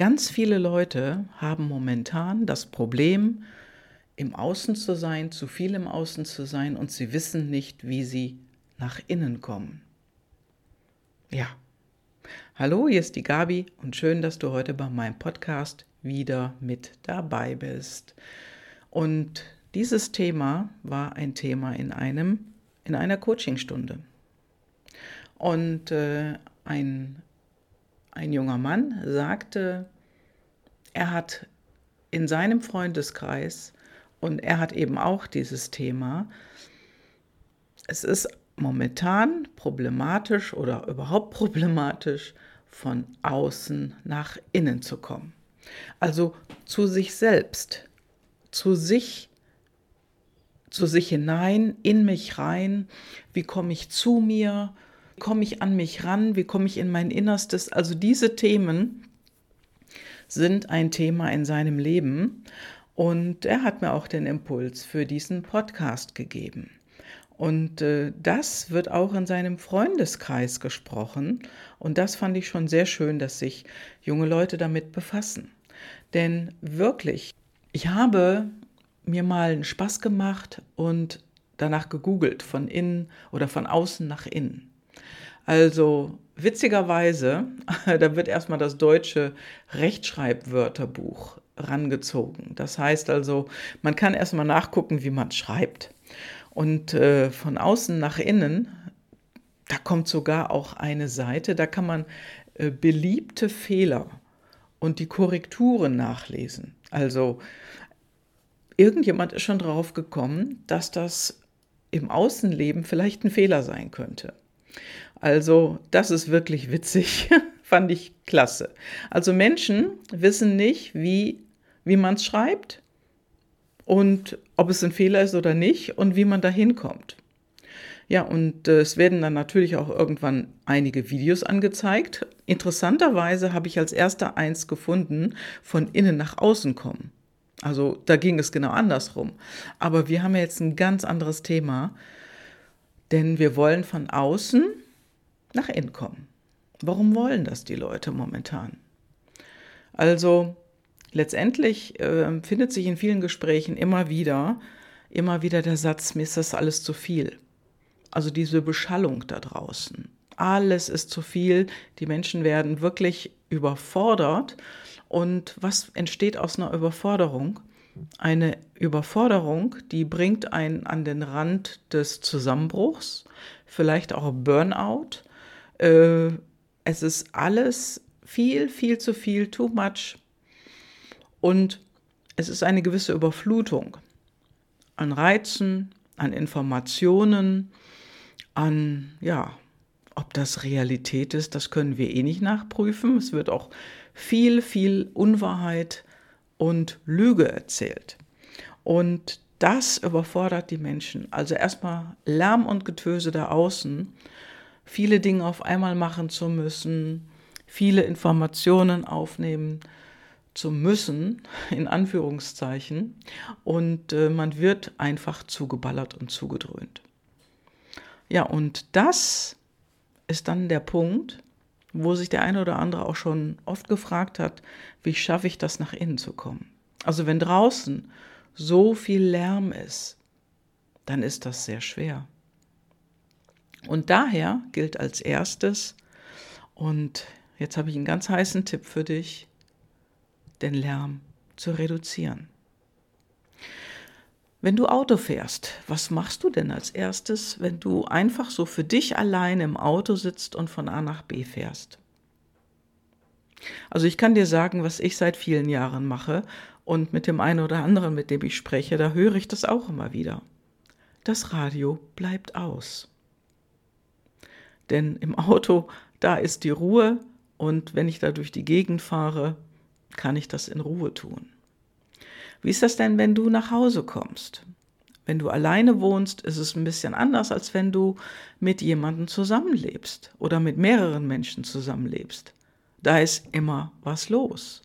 Ganz viele Leute haben momentan das Problem, im Außen zu sein, zu viel im Außen zu sein und sie wissen nicht, wie sie nach innen kommen. Ja. Hallo, hier ist die Gabi und schön, dass du heute bei meinem Podcast wieder mit dabei bist. Und dieses Thema war ein Thema in einem in einer Coachingstunde. Und äh, ein ein junger Mann sagte, er hat in seinem Freundeskreis und er hat eben auch dieses Thema, es ist momentan problematisch oder überhaupt problematisch, von außen nach innen zu kommen. Also zu sich selbst, zu sich, zu sich hinein, in mich rein, wie komme ich zu mir, komme ich an mich ran, wie komme ich in mein Innerstes. Also diese Themen sind ein Thema in seinem Leben und er hat mir auch den Impuls für diesen Podcast gegeben. Und äh, das wird auch in seinem Freundeskreis gesprochen. Und das fand ich schon sehr schön, dass sich junge Leute damit befassen. Denn wirklich, ich habe mir mal einen Spaß gemacht und danach gegoogelt, von innen oder von außen nach innen. Also witzigerweise, da wird erstmal das deutsche Rechtschreibwörterbuch rangezogen. Das heißt also, man kann erstmal nachgucken, wie man schreibt. Und äh, von außen nach innen, da kommt sogar auch eine Seite, da kann man äh, beliebte Fehler und die Korrekturen nachlesen. Also irgendjemand ist schon drauf gekommen, dass das im Außenleben vielleicht ein Fehler sein könnte. Also das ist wirklich witzig, fand ich klasse. Also Menschen wissen nicht, wie, wie man es schreibt und ob es ein Fehler ist oder nicht und wie man da hinkommt. Ja, und äh, es werden dann natürlich auch irgendwann einige Videos angezeigt. Interessanterweise habe ich als erster eins gefunden, von innen nach außen kommen. Also da ging es genau andersrum. Aber wir haben ja jetzt ein ganz anderes Thema, denn wir wollen von außen nach innen kommen. Warum wollen das die Leute momentan? Also letztendlich äh, findet sich in vielen Gesprächen immer wieder, immer wieder der Satz, mir ist das alles zu viel. Also diese Beschallung da draußen. Alles ist zu viel, die Menschen werden wirklich überfordert. Und was entsteht aus einer Überforderung? Eine Überforderung, die bringt einen an den Rand des Zusammenbruchs, vielleicht auch Burnout, äh, es ist alles viel, viel zu viel, too much. Und es ist eine gewisse Überflutung an Reizen, an Informationen, an, ja, ob das Realität ist, das können wir eh nicht nachprüfen. Es wird auch viel, viel Unwahrheit und Lüge erzählt. Und das überfordert die Menschen. Also erstmal Lärm und Getöse da außen viele Dinge auf einmal machen zu müssen, viele Informationen aufnehmen zu müssen, in Anführungszeichen, und äh, man wird einfach zugeballert und zugedröhnt. Ja, und das ist dann der Punkt, wo sich der eine oder andere auch schon oft gefragt hat, wie schaffe ich das nach innen zu kommen? Also wenn draußen so viel Lärm ist, dann ist das sehr schwer. Und daher gilt als erstes, und jetzt habe ich einen ganz heißen Tipp für dich, den Lärm zu reduzieren. Wenn du Auto fährst, was machst du denn als erstes, wenn du einfach so für dich allein im Auto sitzt und von A nach B fährst? Also ich kann dir sagen, was ich seit vielen Jahren mache und mit dem einen oder anderen, mit dem ich spreche, da höre ich das auch immer wieder. Das Radio bleibt aus. Denn im Auto, da ist die Ruhe und wenn ich da durch die Gegend fahre, kann ich das in Ruhe tun. Wie ist das denn, wenn du nach Hause kommst? Wenn du alleine wohnst, ist es ein bisschen anders, als wenn du mit jemandem zusammenlebst oder mit mehreren Menschen zusammenlebst. Da ist immer was los.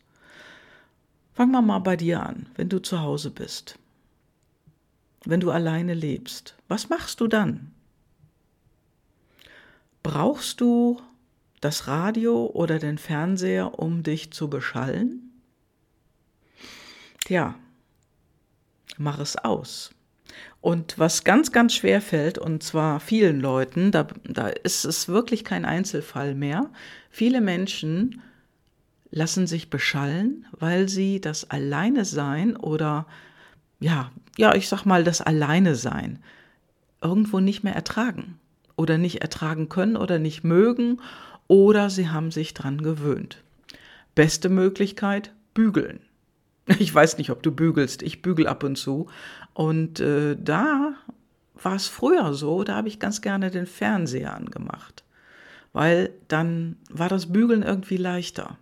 Fangen wir mal bei dir an, wenn du zu Hause bist. Wenn du alleine lebst, was machst du dann? brauchst du das Radio oder den Fernseher, um dich zu beschallen? Tja, mach es aus. Und was ganz, ganz schwer fällt, und zwar vielen Leuten, da, da ist es wirklich kein Einzelfall mehr, viele Menschen lassen sich beschallen, weil sie das Alleine sein oder ja, ja, ich sag mal das Alleine sein irgendwo nicht mehr ertragen oder nicht ertragen können oder nicht mögen oder sie haben sich dran gewöhnt. Beste Möglichkeit, bügeln. Ich weiß nicht, ob du bügelst, ich bügel ab und zu. Und äh, da war es früher so, da habe ich ganz gerne den Fernseher angemacht, weil dann war das Bügeln irgendwie leichter.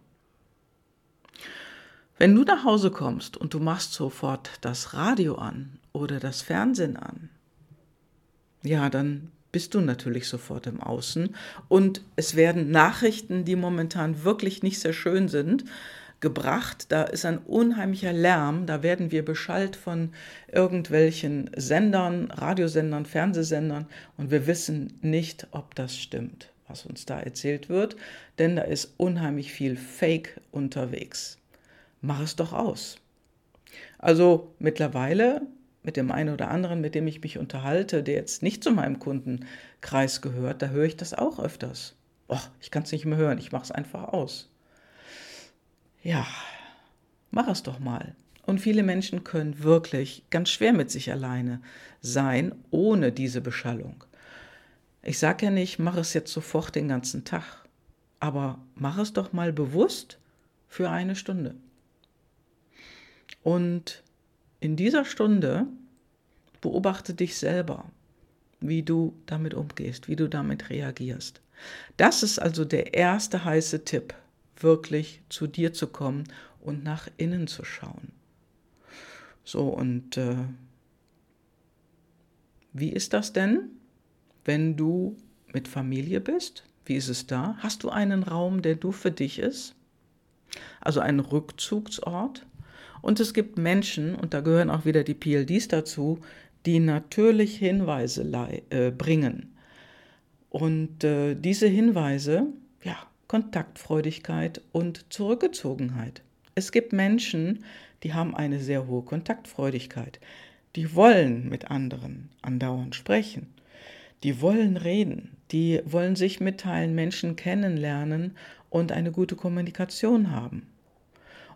Wenn du nach Hause kommst und du machst sofort das Radio an oder das Fernsehen an, ja, dann bist du natürlich sofort im Außen. Und es werden Nachrichten, die momentan wirklich nicht sehr schön sind, gebracht. Da ist ein unheimlicher Lärm. Da werden wir beschallt von irgendwelchen Sendern, Radiosendern, Fernsehsendern. Und wir wissen nicht, ob das stimmt, was uns da erzählt wird. Denn da ist unheimlich viel Fake unterwegs. Mach es doch aus. Also mittlerweile mit dem einen oder anderen, mit dem ich mich unterhalte, der jetzt nicht zu meinem Kundenkreis gehört, da höre ich das auch öfters. Och, ich kann es nicht mehr hören, ich mache es einfach aus. Ja, mach es doch mal. Und viele Menschen können wirklich ganz schwer mit sich alleine sein, ohne diese Beschallung. Ich sage ja nicht, mach es jetzt sofort den ganzen Tag, aber mach es doch mal bewusst für eine Stunde. Und in dieser Stunde beobachte dich selber, wie du damit umgehst, wie du damit reagierst. Das ist also der erste heiße Tipp, wirklich zu dir zu kommen und nach innen zu schauen. So, und äh, wie ist das denn, wenn du mit Familie bist? Wie ist es da? Hast du einen Raum, der du für dich ist? Also einen Rückzugsort? Und es gibt Menschen, und da gehören auch wieder die PLDs dazu, die natürlich Hinweise äh, bringen. Und äh, diese Hinweise, Kontaktfreudigkeit und Zurückgezogenheit. Es gibt Menschen, die haben eine sehr hohe Kontaktfreudigkeit. Die wollen mit anderen andauernd sprechen. Die wollen reden. Die wollen sich mitteilen, Menschen kennenlernen und eine gute Kommunikation haben.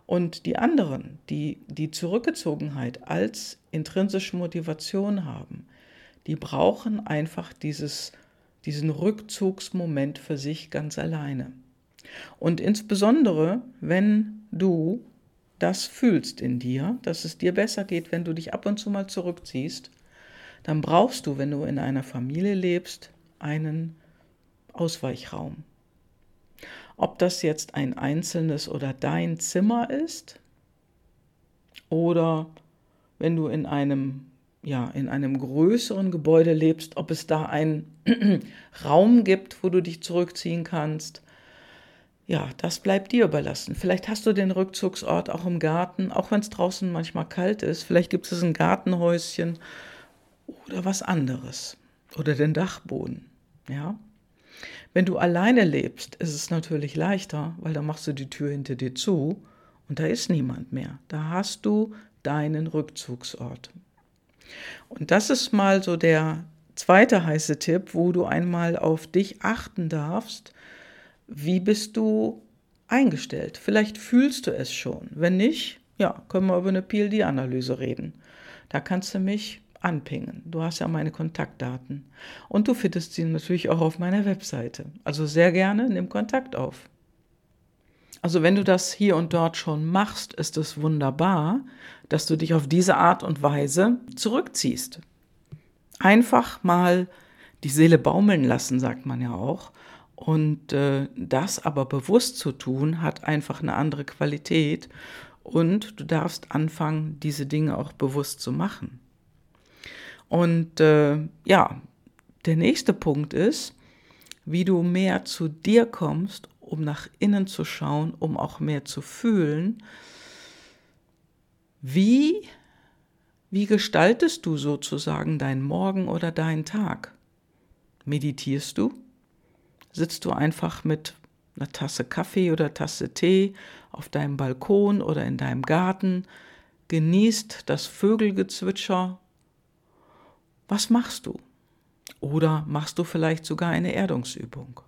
Und die anderen, die die Zurückgezogenheit als intrinsische Motivation haben, die brauchen einfach dieses, diesen Rückzugsmoment für sich ganz alleine. Und insbesondere, wenn du das fühlst in dir, dass es dir besser geht, wenn du dich ab und zu mal zurückziehst, dann brauchst du, wenn du in einer Familie lebst, einen Ausweichraum. Ob das jetzt ein einzelnes oder dein Zimmer ist oder wenn du in einem ja, in einem größeren Gebäude lebst, ob es da einen Raum gibt, wo du dich zurückziehen kannst. Ja, das bleibt dir überlassen. Vielleicht hast du den Rückzugsort auch im Garten, auch wenn es draußen manchmal kalt ist. Vielleicht gibt es ein Gartenhäuschen oder was anderes. Oder den Dachboden. Ja. Wenn du alleine lebst, ist es natürlich leichter, weil da machst du die Tür hinter dir zu und da ist niemand mehr. Da hast du deinen Rückzugsort. Und das ist mal so der zweite heiße Tipp, wo du einmal auf dich achten darfst. Wie bist du eingestellt? Vielleicht fühlst du es schon. Wenn nicht, ja, können wir über eine PLD-Analyse reden. Da kannst du mich anpingen. Du hast ja meine Kontaktdaten. Und du findest sie natürlich auch auf meiner Webseite. Also sehr gerne nimm Kontakt auf. Also wenn du das hier und dort schon machst, ist es wunderbar, dass du dich auf diese Art und Weise zurückziehst. Einfach mal die Seele baumeln lassen, sagt man ja auch. Und äh, das aber bewusst zu tun, hat einfach eine andere Qualität. Und du darfst anfangen, diese Dinge auch bewusst zu machen. Und äh, ja, der nächste Punkt ist, wie du mehr zu dir kommst, um nach innen zu schauen, um auch mehr zu fühlen. Wie, wie gestaltest du sozusagen deinen Morgen oder deinen Tag? Meditierst du? Sitzt du einfach mit einer Tasse Kaffee oder Tasse Tee auf deinem Balkon oder in deinem Garten, genießt das Vögelgezwitscher. Was machst du? Oder machst du vielleicht sogar eine Erdungsübung?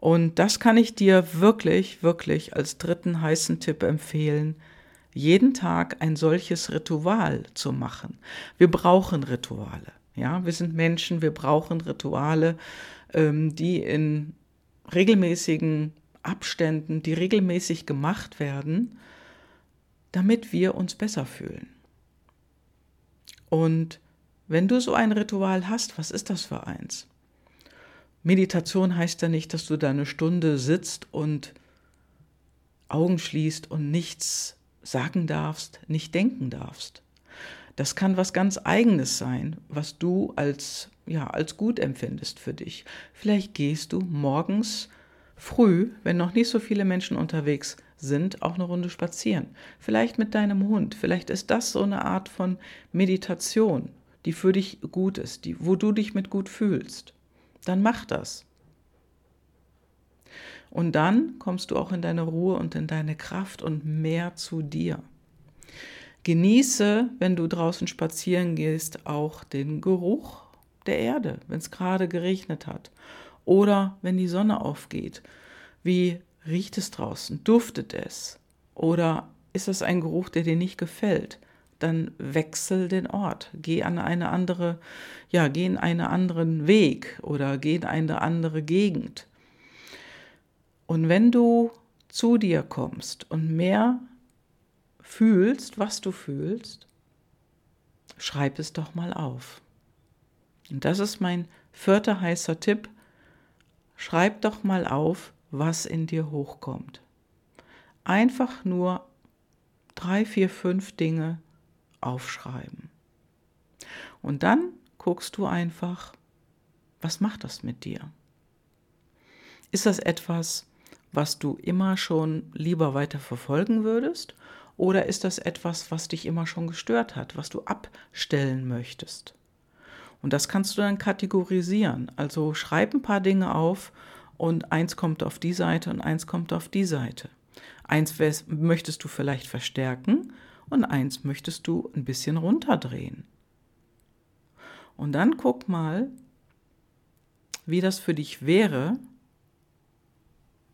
Und das kann ich dir wirklich, wirklich als dritten heißen Tipp empfehlen, jeden Tag ein solches Ritual zu machen. Wir brauchen Rituale. Ja, wir sind Menschen, wir brauchen Rituale, ähm, die in regelmäßigen Abständen, die regelmäßig gemacht werden, damit wir uns besser fühlen. Und wenn du so ein Ritual hast, was ist das für eins? Meditation heißt ja nicht, dass du da eine Stunde sitzt und Augen schließt und nichts sagen darfst, nicht denken darfst. Das kann was ganz eigenes sein, was du als ja, als gut empfindest für dich. Vielleicht gehst du morgens früh, wenn noch nicht so viele Menschen unterwegs sind, auch eine Runde spazieren. Vielleicht mit deinem Hund. Vielleicht ist das so eine Art von Meditation, die für dich gut ist, die, wo du dich mit gut fühlst. Dann mach das. Und dann kommst du auch in deine Ruhe und in deine Kraft und mehr zu dir. Genieße, wenn du draußen spazieren gehst, auch den Geruch der Erde, wenn es gerade geregnet hat. Oder wenn die Sonne aufgeht. Wie riecht es draußen? Duftet es? Oder ist es ein Geruch, der dir nicht gefällt? Dann wechsel den Ort. Geh an eine andere, ja, geh in einen anderen Weg oder geh in eine andere Gegend. Und wenn du zu dir kommst und mehr fühlst, was du fühlst, schreib es doch mal auf. Und das ist mein vierter heißer Tipp. Schreib doch mal auf, was in dir hochkommt. Einfach nur drei, vier, fünf Dinge aufschreiben. Und dann guckst du einfach, was macht das mit dir? Ist das etwas, was du immer schon lieber weiter verfolgen würdest? Oder ist das etwas, was dich immer schon gestört hat, was du abstellen möchtest? Und das kannst du dann kategorisieren. Also schreib ein paar Dinge auf und eins kommt auf die Seite und eins kommt auf die Seite. Eins möchtest du vielleicht verstärken und eins möchtest du ein bisschen runterdrehen. Und dann guck mal, wie das für dich wäre,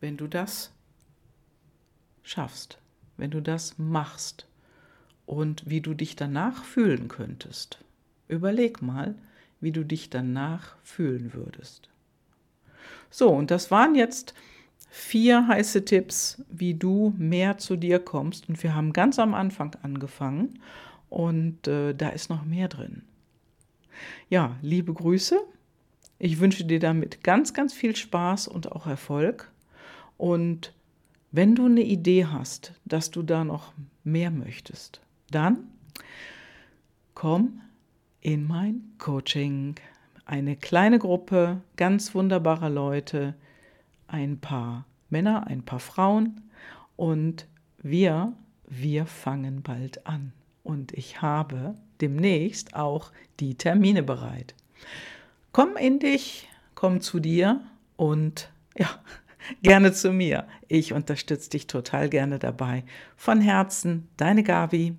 wenn du das schaffst, wenn du das machst und wie du dich danach fühlen könntest. Überleg mal, wie du dich danach fühlen würdest. So, und das waren jetzt vier heiße Tipps, wie du mehr zu dir kommst. Und wir haben ganz am Anfang angefangen und äh, da ist noch mehr drin. Ja, liebe Grüße. Ich wünsche dir damit ganz, ganz viel Spaß und auch Erfolg. Und wenn du eine Idee hast, dass du da noch mehr möchtest, dann komm in mein Coaching. Eine kleine Gruppe ganz wunderbarer Leute, ein paar Männer, ein paar Frauen und wir, wir fangen bald an. Und ich habe demnächst auch die Termine bereit. Komm in dich, komm zu dir und ja, gerne zu mir. Ich unterstütze dich total gerne dabei. Von Herzen, deine Gabi.